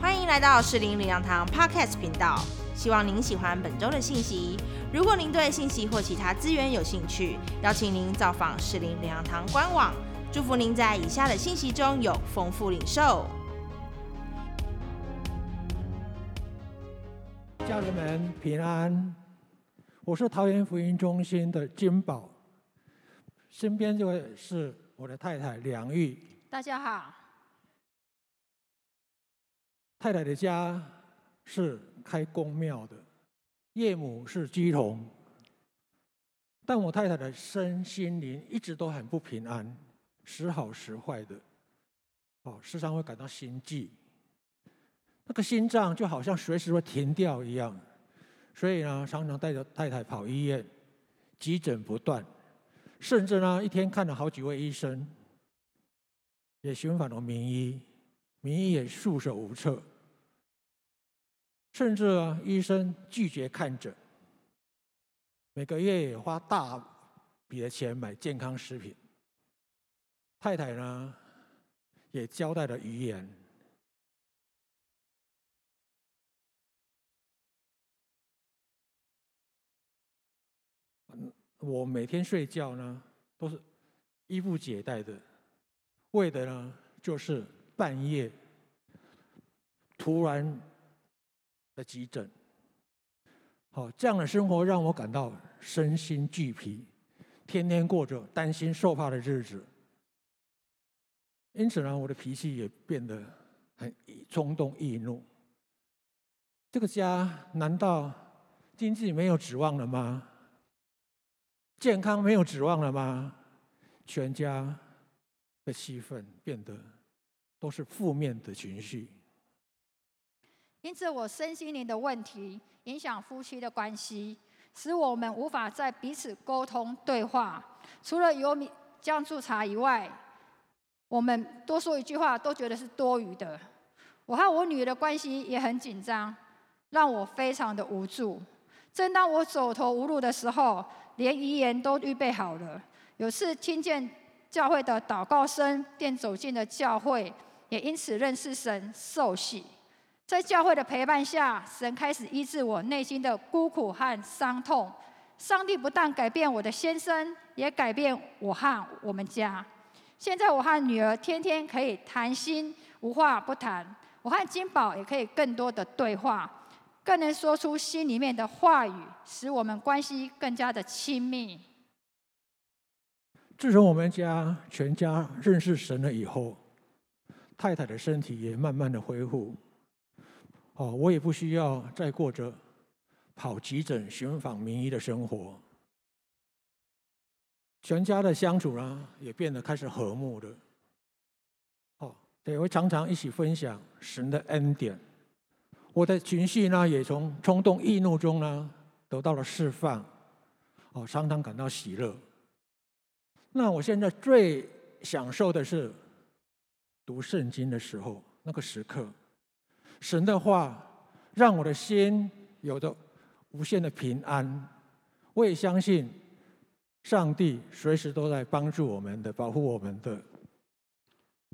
欢迎来到士林领养堂 Podcast 频道，希望您喜欢本周的信息。如果您对信息或其他资源有兴趣，邀请您造访士林领养堂官网。祝福您在以下的信息中有丰富领受。家人们平安，我是桃园福音中心的金宝，身边这位是我的太太梁玉。大家好。太太的家是开公庙的，岳母是基童，但我太太的身心灵一直都很不平安，时好时坏的，哦，时常会感到心悸，那个心脏就好像随时会停掉一样，所以呢，常常带着太太跑医院，急诊不断，甚至呢，一天看了好几位医生，也寻访了名医，名医也束手无策。甚至啊，医生拒绝看诊，每个月也花大笔的钱买健康食品。太太呢，也交代了遗言。我每天睡觉呢，都是衣不解带的，为的呢，就是半夜突然。的急诊，好，这样的生活让我感到身心俱疲，天天过着担心受怕的日子。因此呢，我的脾气也变得很冲动易怒。这个家难道经济没有指望了吗？健康没有指望了吗？全家的气氛变得都是负面的情绪。因此，我身心灵的问题影响夫妻的关系，使我们无法在彼此沟通对话。除了有米酱醋茶以外，我们多说一句话都觉得是多余的。我和我女儿的关系也很紧张，让我非常的无助。正当我走投无路的时候，连遗言都预备好了。有次听见教会的祷告声，便走进了教会，也因此认识神，受洗。在教会的陪伴下，神开始医治我内心的孤苦和伤痛。上帝不但改变我的先生，也改变我和我们家。现在我和女儿天天可以谈心，无话不谈。我和金宝也可以更多的对话，更能说出心里面的话语，使我们关系更加的亲密。自从我们家全家认识神了以后，太太的身体也慢慢的恢复。哦，我也不需要再过着跑急诊、寻访名医的生活。全家的相处呢，也变得开始和睦了。哦，对，我常常一起分享神的恩典。我的情绪呢，也从冲动易怒中呢，得到了释放。哦，常常感到喜乐。那我现在最享受的是读圣经的时候，那个时刻。神的话让我的心有着无限的平安，我也相信上帝随时都在帮助我们的，保护我们的。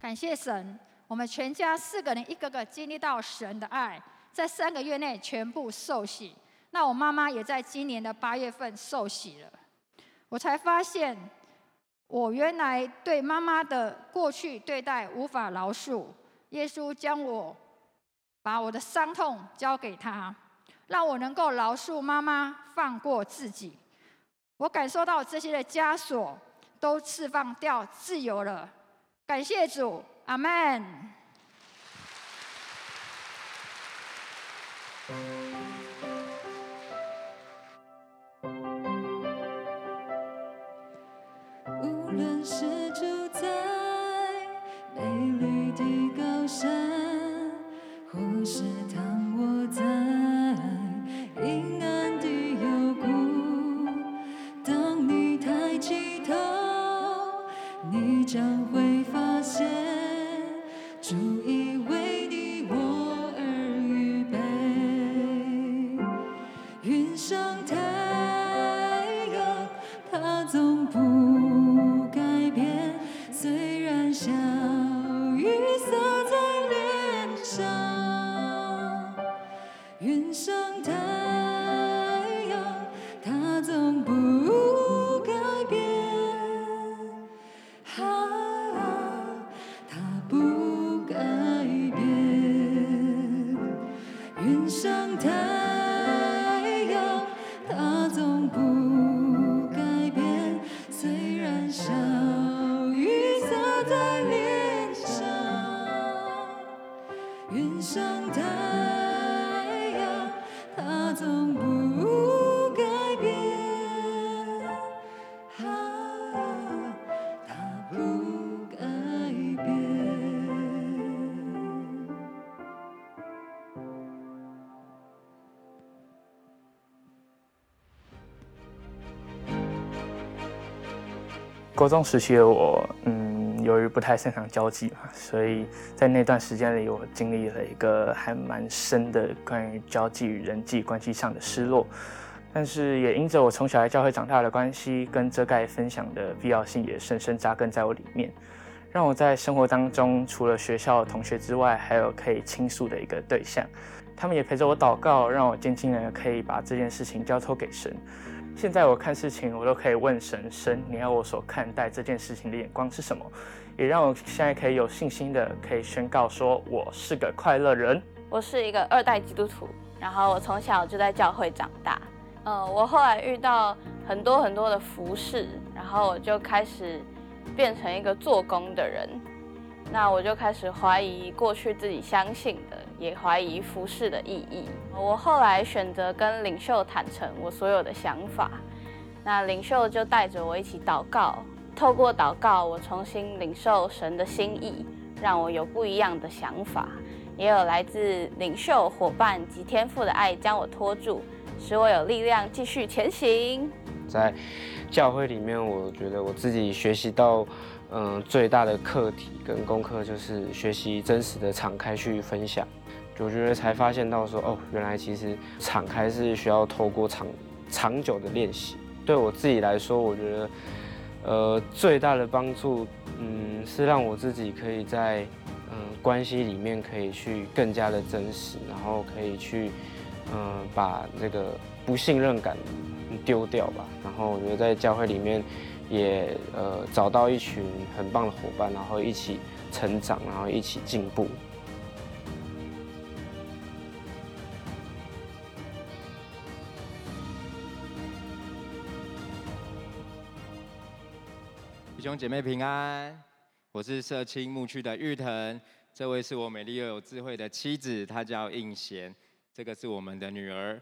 感谢神，我们全家四个人一个个经历到神的爱，在三个月内全部受洗。那我妈妈也在今年的八月份受洗了，我才发现我原来对妈妈的过去对待无法饶恕，耶稣将我。把我的伤痛交给他，让我能够饶恕妈妈，放过自己。我感受到这些的枷锁都释放掉，自由了。感谢主，阿门。高中时期的我，嗯，由于不太擅长交际嘛，所以在那段时间里，我经历了一个还蛮深的关于交际与人际关系上的失落。但是也因着我从小在教会长大的关系，跟遮盖分享的必要性也深深扎根在我里面，让我在生活当中除了学校同学之外，还有可以倾诉的一个对象。他们也陪着我祷告，让我渐渐的可以把这件事情交托给神。现在我看事情，我都可以问神：神，你要我所看待这件事情的眼光是什么？也让我现在可以有信心的可以宣告说，我是个快乐人。我是一个二代基督徒，然后我从小就在教会长大。呃，我后来遇到很多很多的服饰，然后我就开始变成一个做工的人。那我就开始怀疑过去自己相信的，也怀疑服饰的意义。我后来选择跟领袖坦诚我所有的想法，那领袖就带着我一起祷告，透过祷告，我重新领受神的心意，让我有不一样的想法。也有来自领袖伙伴及天赋的爱将我拖住，使我有力量继续前行。在教会里面，我觉得我自己学习到，嗯、最大的课题跟功课就是学习真实的敞开去分享。我觉得才发现到说，哦，原来其实敞开是需要透过长长久的练习。对我自己来说，我觉得，呃，最大的帮助，嗯，是让我自己可以在，嗯，关系里面可以去更加的真实，然后可以去，嗯，把这个不信任感丢掉吧。然后我觉得在教会里面也呃找到一群很棒的伙伴，然后一起成长，然后一起进步。兄姐妹平安，我是社青牧区的玉腾，这位是我美丽又有智慧的妻子，她叫应贤，这个是我们的女儿。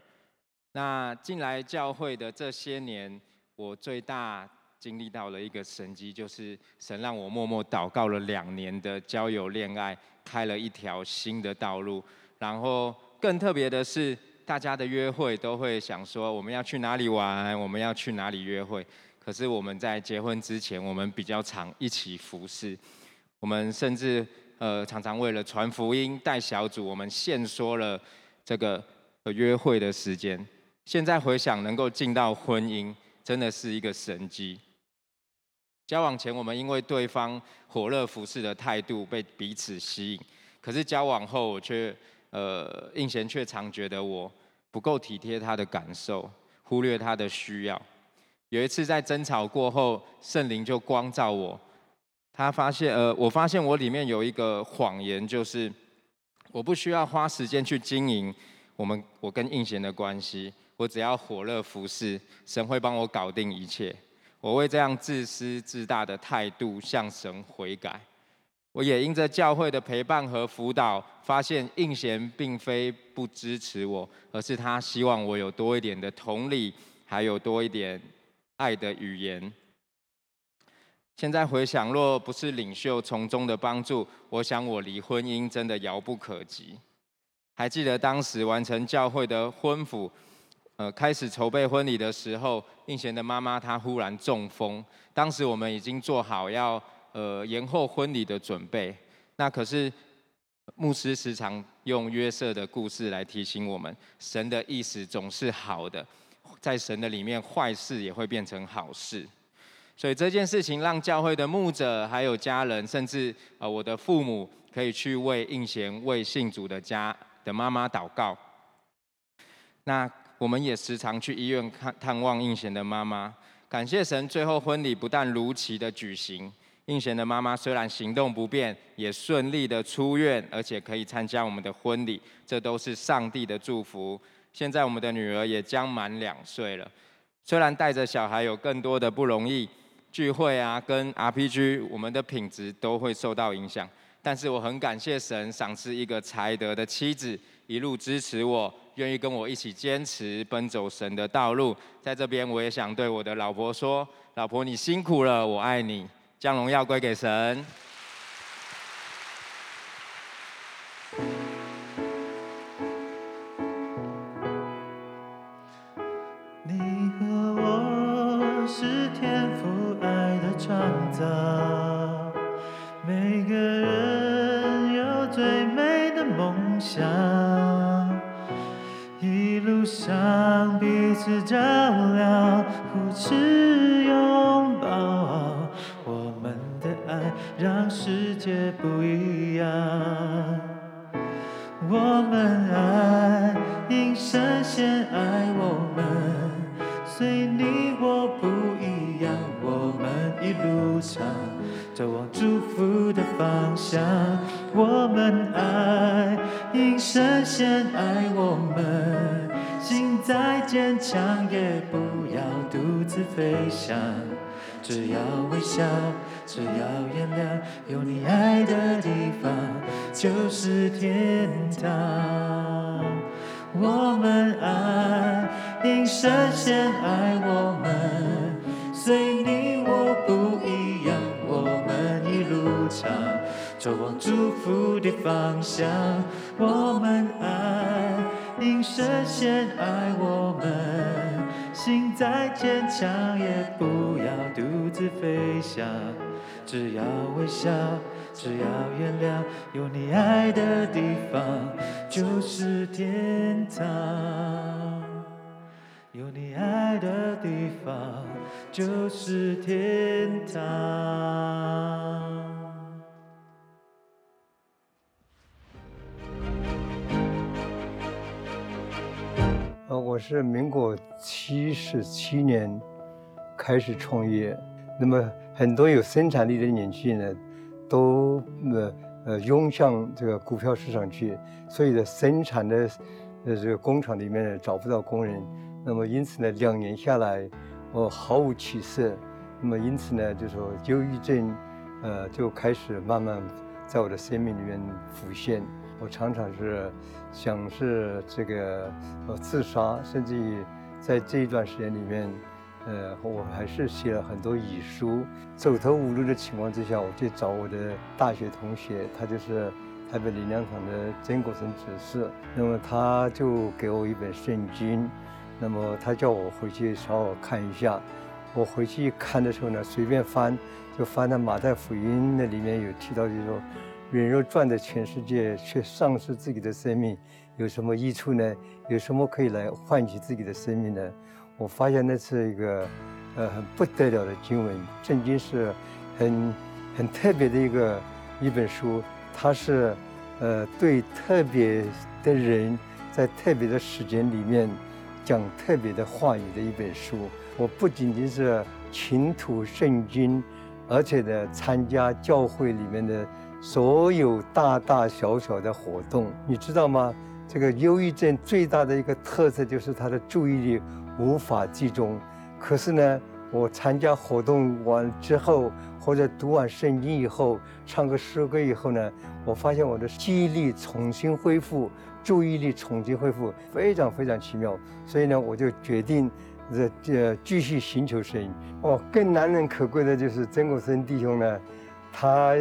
那进来教会的这些年，我最大经历到了一个神迹，就是神让我默默祷告了两年的交友恋爱，开了一条新的道路。然后更特别的是，大家的约会都会想说，我们要去哪里玩，我们要去哪里约会。可是我们在结婚之前，我们比较常一起服侍，我们甚至呃常常为了传福音、带小组，我们限缩了这个呃约会的时间。现在回想，能够进到婚姻，真的是一个神迹。交往前，我们因为对方火热服侍的态度被彼此吸引，可是交往后，我却呃应贤却常觉得我不够体贴他的感受，忽略他的需要。有一次在争吵过后，圣灵就光照我，他发现，呃，我发现我里面有一个谎言，就是我不需要花时间去经营我们我跟应贤的关系，我只要火热服侍，神会帮我搞定一切。我为这样自私自大的态度向神悔改。我也因着教会的陪伴和辅导，发现应贤并非不支持我，而是他希望我有多一点的同理，还有多一点爱的语言。现在回想，若不是领袖从中的帮助，我想我离婚姻真的遥不可及。还记得当时完成教会的婚服，呃，开始筹备婚礼的时候，应贤的妈妈她忽然中风，当时我们已经做好要呃延后婚礼的准备，那可是牧师时常用约瑟的故事来提醒我们，神的意思总是好的，在神的里面，坏事也会变成好事。所以这件事情让教会的牧者、还有家人，甚至呃我的父母，可以去为应贤、为信主的家的妈妈祷告。那我们也时常去医院看探望应贤的妈妈。感谢神，最后婚礼不但如期的举行，应贤的妈妈虽然行动不便，也顺利的出院，而且可以参加我们的婚礼，这都是上帝的祝福。现在我们的女儿也将满两岁了，虽然带着小孩有更多的不容易，聚会啊跟 RPG，我们的品质都会受到影响。但是我很感谢神赏赐一个才德的妻子，一路支持我，愿意跟我一起坚持奔走神的道路。在这边，我也想对我的老婆说：老婆，你辛苦了，我爱你，将荣耀归给神。互持拥抱，我们的爱让世界不一样。我们爱，因神先爱我们，随你我不一样，我们一路上走往祝福的方向。我们爱，因神先爱我们，心再坚强也不自飞翔。只要微笑，只要原谅，有你爱的地方就是天堂。我们爱，因神先爱我们，随你我不一样，我们一路唱走往祝福的方向。我们爱，因神先爱我们。心再坚强，也不要独自飞翔。只要微笑，只要原谅，有你爱的地方就是天堂。有你爱的地方就是天堂。我是民国七十七年开始创业，那么很多有生产力的年轻人，都呃呃涌向这个股票市场去，所以呢，生产的呃这个工厂里面呢找不到工人，那么因此呢，两年下来，我毫无起色，那么因此呢，就说忧郁症，呃就开始慢慢在我的生命里面浮现。我常常是想是这个呃自杀，甚至于在这一段时间里面，呃，我还是写了很多遗书。走投无路的情况之下，我去找我的大学同学，他就是台北林良堂的曾国成执事。那么他就给我一本圣经，那么他叫我回去稍微看一下。我回去看的时候呢，随便翻，就翻到马太福音那里面有提到，就是说。人若赚得全世界，却丧失自己的生命，有什么益处呢？有什么可以来换取自己的生命呢？我发现那是一个，呃，很不得了的经文。圣经是很很特别的一个一本书，它是，呃，对特别的人在特别的时间里面讲特别的话语的一本书。我不仅仅是勤读圣经，而且呢，参加教会里面的。所有大大小小的活动，你知道吗？这个忧郁症最大的一个特色就是他的注意力无法集中。可是呢，我参加活动完之后，或者读完圣经以后，唱个诗歌以后呢，我发现我的记忆力重新恢复，注意力重新恢复，非常非常奇妙。所以呢，我就决定这这继续寻求神。哦，更难能可贵的就是曾国生弟兄呢，他。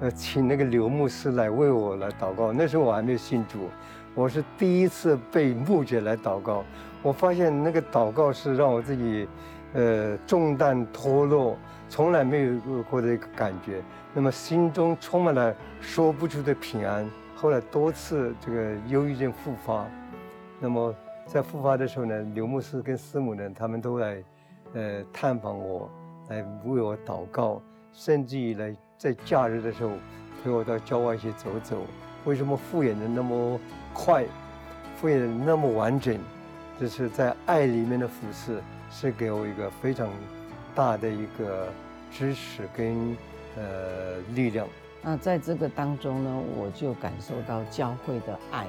呃，请那个刘牧师来为我来祷告。那时候我还没有信主，我是第一次被牧者来祷告。我发现那个祷告是让我自己，呃，重担脱落，从来没有过的一个感觉。那么心中充满了说不出的平安。后来多次这个忧郁症复发，那么在复发的时候呢，刘牧师跟师母呢，他们都来，呃，探访我，来为我祷告，甚至于来。在假日的时候，陪我到郊外去走走。为什么复原的那么快，复原的那么完整？这是在爱里面的服侍，是给我一个非常大的一个支持跟呃力量。那在这个当中呢，我就感受到教会的爱，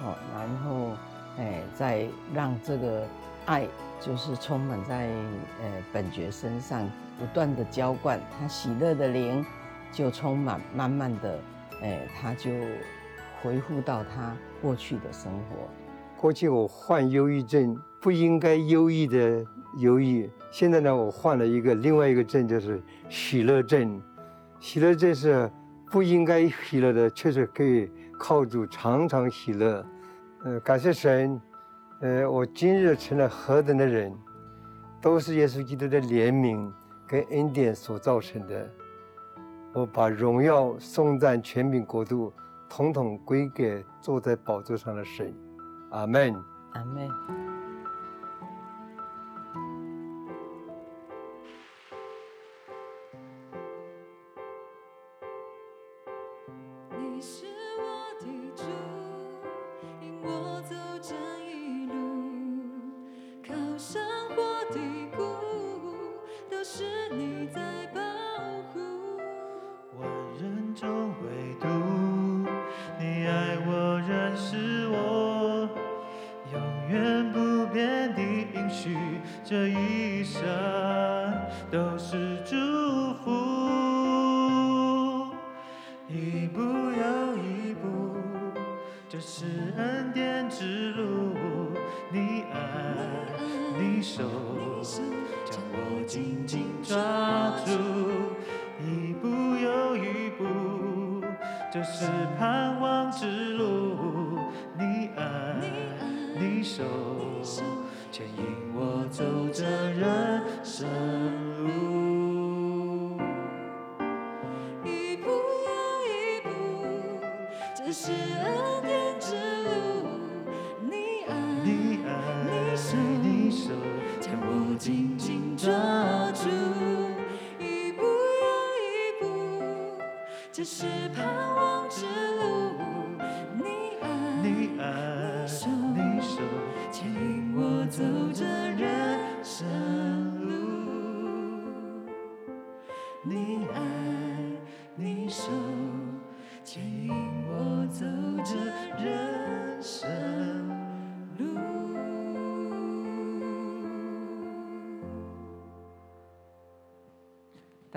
哦，然后哎，再让这个爱就是充满在呃本觉身上，不断的浇灌他喜乐的灵。就充满，慢慢的，哎，他就回复到他过去的生活。过去我患忧郁症，不应该忧郁的忧郁。现在呢，我患了一个另外一个症，就是喜乐症。喜乐症是不应该喜乐的，确实可以靠主常常喜乐。呃，感谢神，呃，我今日成了何等的人，都是耶稣基督的怜悯跟恩典所造成的。我把荣耀、颂赞、权柄、国度，统统归给坐在宝座上的神。阿门。阿门。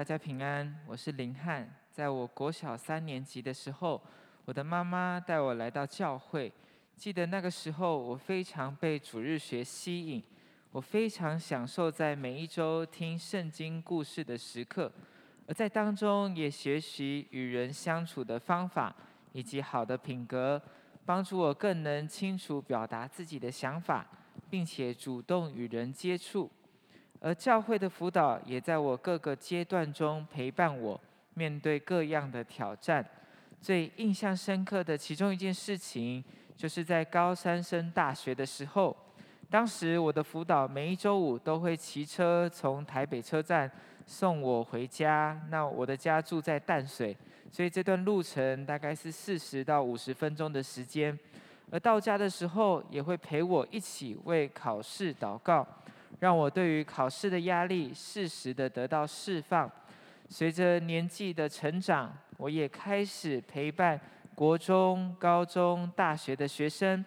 家平安，我是林汉。在我国小三年级的时候，我的妈妈带我来到教会。记得那个时候，我非常被主日学吸引，我非常享受在每一周听圣经故事的时刻，而在当中也学习与人相处的方法以及好的品格，帮助我更能清楚表达自己的想法，并且主动与人接触。而教会的辅导也在我各个阶段中陪伴我，面对各样的挑战。最印象深刻的其中一件事情，就是在高三升大学的时候，当时我的辅导每一周五都会骑车从台北车站送我回家。那我的家住在淡水，所以这段路程大概是四十到五十分钟的时间。而到家的时候，也会陪我一起为考试祷告。让我对于考试的压力适时的得到释放。随着年纪的成长，我也开始陪伴国中、高中、大学的学生。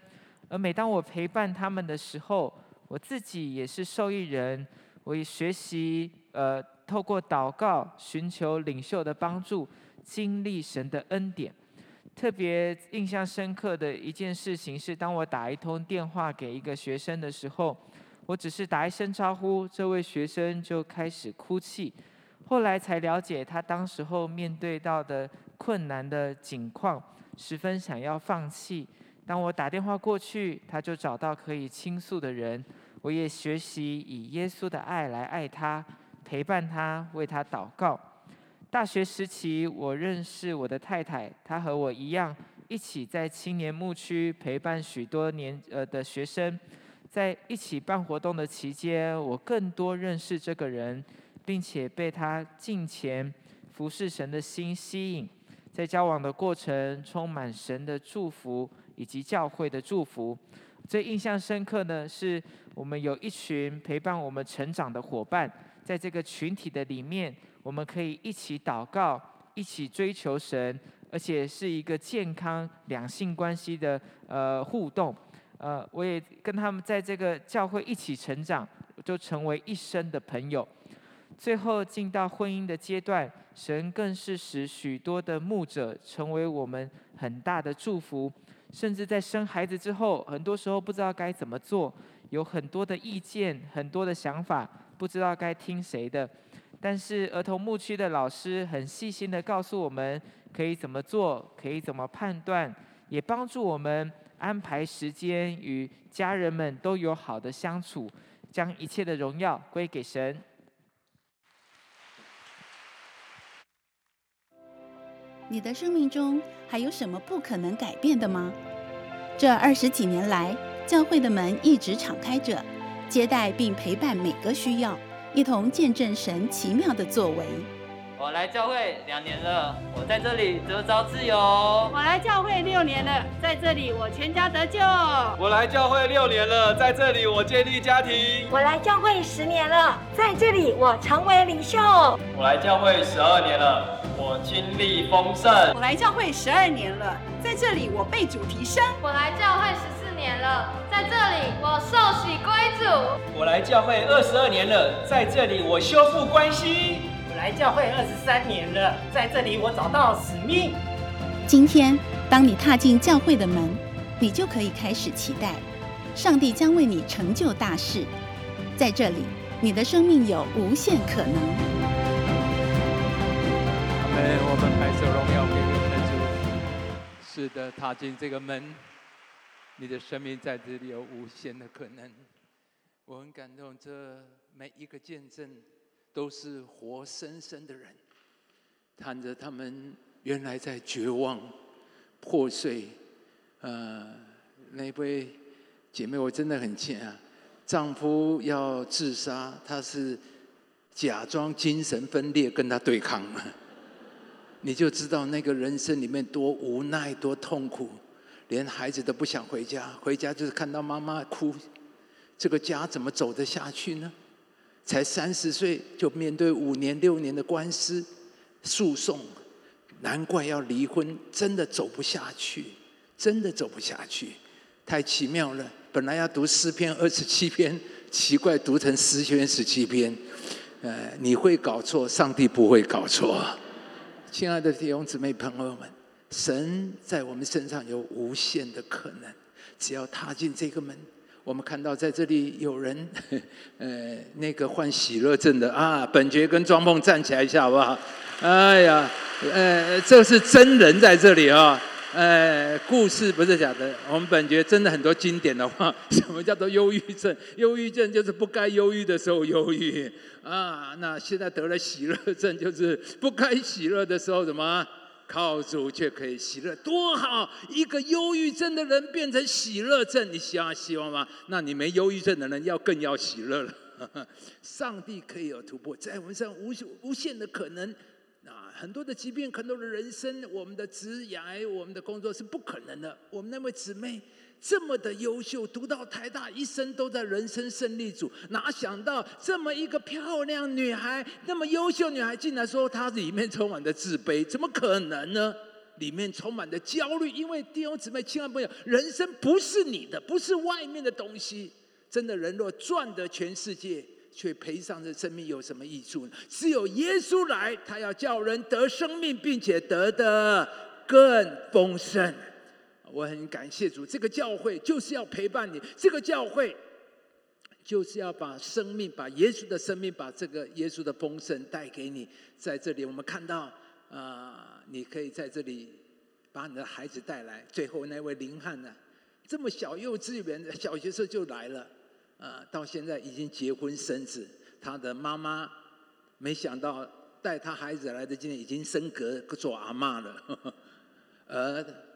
而每当我陪伴他们的时候，我自己也是受益人。我也学习，呃，透过祷告寻求领袖的帮助，经历神的恩典。特别印象深刻的一件事情是，当我打一通电话给一个学生的时候。我只是打一声招呼，这位学生就开始哭泣。后来才了解，他当时候面对到的困难的境况，十分想要放弃。当我打电话过去，他就找到可以倾诉的人。我也学习以耶稣的爱来爱他，陪伴他，为他祷告。大学时期，我认识我的太太，她和我一样，一起在青年牧区陪伴许多年呃的学生。在一起办活动的期间，我更多认识这个人，并且被他敬虔服侍神的心吸引。在交往的过程，充满神的祝福以及教会的祝福。最印象深刻的是，我们有一群陪伴我们成长的伙伴，在这个群体的里面，我们可以一起祷告，一起追求神，而且是一个健康两性关系的呃互动。呃，我也跟他们在这个教会一起成长，就成为一生的朋友。最后进到婚姻的阶段，神更是使许多的牧者成为我们很大的祝福。甚至在生孩子之后，很多时候不知道该怎么做，有很多的意见、很多的想法，不知道该听谁的。但是儿童牧区的老师很细心的告诉我们，可以怎么做，可以怎么判断，也帮助我们安排时间，与家人们都有好的相处，将一切的荣耀归给神。你的生命中还有什么不可能改变的吗？这二十几年来，教会的门一直敞开着，接待并陪伴每个需要，一同见证神奇妙的作为。我来教会两年了，我在这里得着自由。我来教会六年了，在这里我全家得救。我来教会六年了，在这里我建立家庭。我来教会十年了，在这里我成为领袖。我来教会十二年了。我经历丰盛。我来教会十二年了，在这里我被主提升。我来教会十四年了，在这里我受洗归主。我来教会二十二年了，在这里我修复关系。我来教会二十三年了，在这里我找到使命。今天，当你踏进教会的门，你就可以开始期待，上帝将为你成就大事。在这里，你的生命有无限可能。阿门我们白色荣耀给你们主。是的，踏进这个门，你的生命在这里有无限的可能。我很感动，这每一个见证都是活生生的人，谈着他们原来在绝望、破碎。呃，那位姐妹，我真的很亲啊，丈夫要自杀，她是假装精神分裂跟他对抗。你就知道那个人生里面多无奈、多痛苦，连孩子都不想回家，回家就是看到妈妈哭，这个家怎么走得下去呢？才三十岁就面对五年、六年的官司诉讼，难怪要离婚，真的走不下去，真的走不下去，太奇妙了。本来要读诗篇二十七篇，奇怪读成诗篇十七篇，呃，你会搞错，上帝不会搞错。亲爱的弟兄姊妹朋友们，神在我们身上有无限的可能，只要踏进这个门。我们看到在这里有人，呃，那个患喜乐症的啊，本爵跟庄梦站起来一下好不好？哎呀，呃，这是真人在这里啊。呃，故事不是假的。我们本杰真的很多经典的话，什么叫做忧郁症？忧郁症就是不该忧郁的时候忧郁啊。那现在得了喜乐症，就是不该喜乐的时候怎么靠主却可以喜乐，多好！一个忧郁症的人变成喜乐症，你希望希望吗？那你没忧郁症的人要更要喜乐了。上帝可以有突破，在我们身上无无限的可能。啊，很多的疾病，很多的人生，我们的职业，我们的工作是不可能的。我们那位姊妹这么的优秀，读到台大，一生都在人生胜利组，哪想到这么一个漂亮女孩，那么优秀女孩，竟然说她里面充满的自卑，怎么可能呢？里面充满的焦虑，因为弟兄姊妹，亲爱朋友，人生不是你的，不是外面的东西。真的人若赚得全世界。却赔上这生命有什么益处呢？只有耶稣来，他要叫人得生命，并且得的更丰盛。我很感谢主，这个教会就是要陪伴你，这个教会就是要把生命，把耶稣的生命，把这个耶稣的丰盛带给你。在这里，我们看到啊，你可以在这里把你的孩子带来。最后那位林汉呢，这么小幼稚园的小学生就来了。呃，到现在已经结婚生子，他的妈妈没想到带他孩子来的今天已经升格做阿妈了，而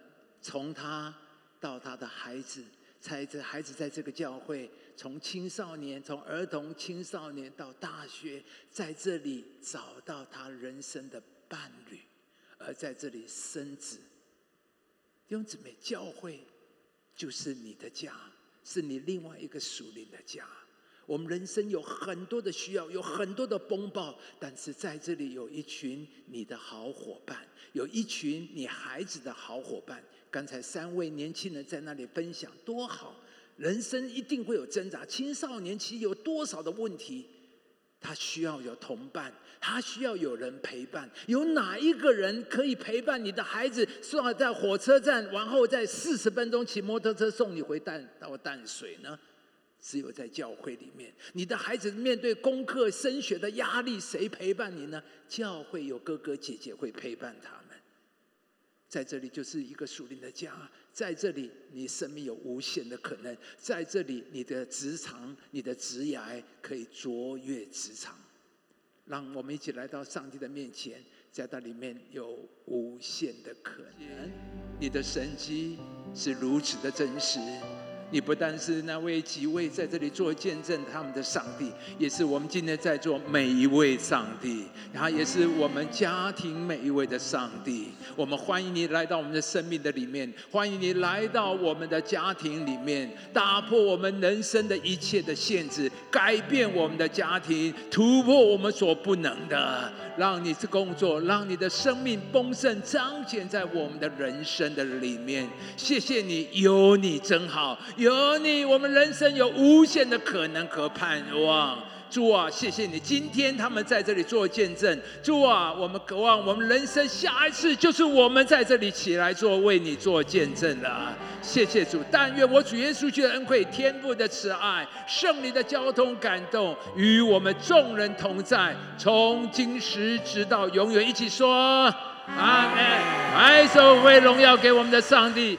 从他到他的孩子，在这孩子在这个教会，从青少年，从儿童青少年到大学，在这里找到他人生的伴侣，而在这里生子。弟兄姊妹，教会就是你的家。是你另外一个属灵的家。我们人生有很多的需要，有很多的风暴，但是在这里有一群你的好伙伴，有一群你孩子的好伙伴。刚才三位年轻人在那里分享，多好！人生一定会有挣扎，青少年期有多少的问题？他需要有同伴，他需要有人陪伴。有哪一个人可以陪伴你的孩子？送在火车站，然后在四十分钟骑摩托车送你回淡到淡水呢？只有在教会里面，你的孩子面对功课升学的压力，谁陪伴你呢？教会有哥哥姐姐会陪伴他们。在这里就是一个属灵的家，在这里你生命有无限的可能，在这里你的职场、你的职涯可以卓越职场。让我们一起来到上帝的面前，在那里面有无限的可能。你的神机是如此的真实。你不但是那位几位在这里做见证他们的上帝，也是我们今天在座每一位上帝，然后也是我们家庭每一位的上帝。我们欢迎你来到我们的生命的里面，欢迎你来到我们的家庭里面，打破我们人生的一切的限制，改变我们的家庭，突破我们所不能的，让你的工作，让你的生命丰盛彰显在我们的人生的里面。谢谢你，有你真好。有你，我们人生有无限的可能和盼望。主啊，谢谢你，今天他们在这里做见证。主啊，我们渴望我们人生下一次就是我们在这里起来做为你做见证了。谢谢主，但愿我主耶稣基督的恩惠、天父的慈爱、圣灵的交通感动与我们众人同在，从今时直到永远。一起说阿门。来，首为荣耀给我们的上帝。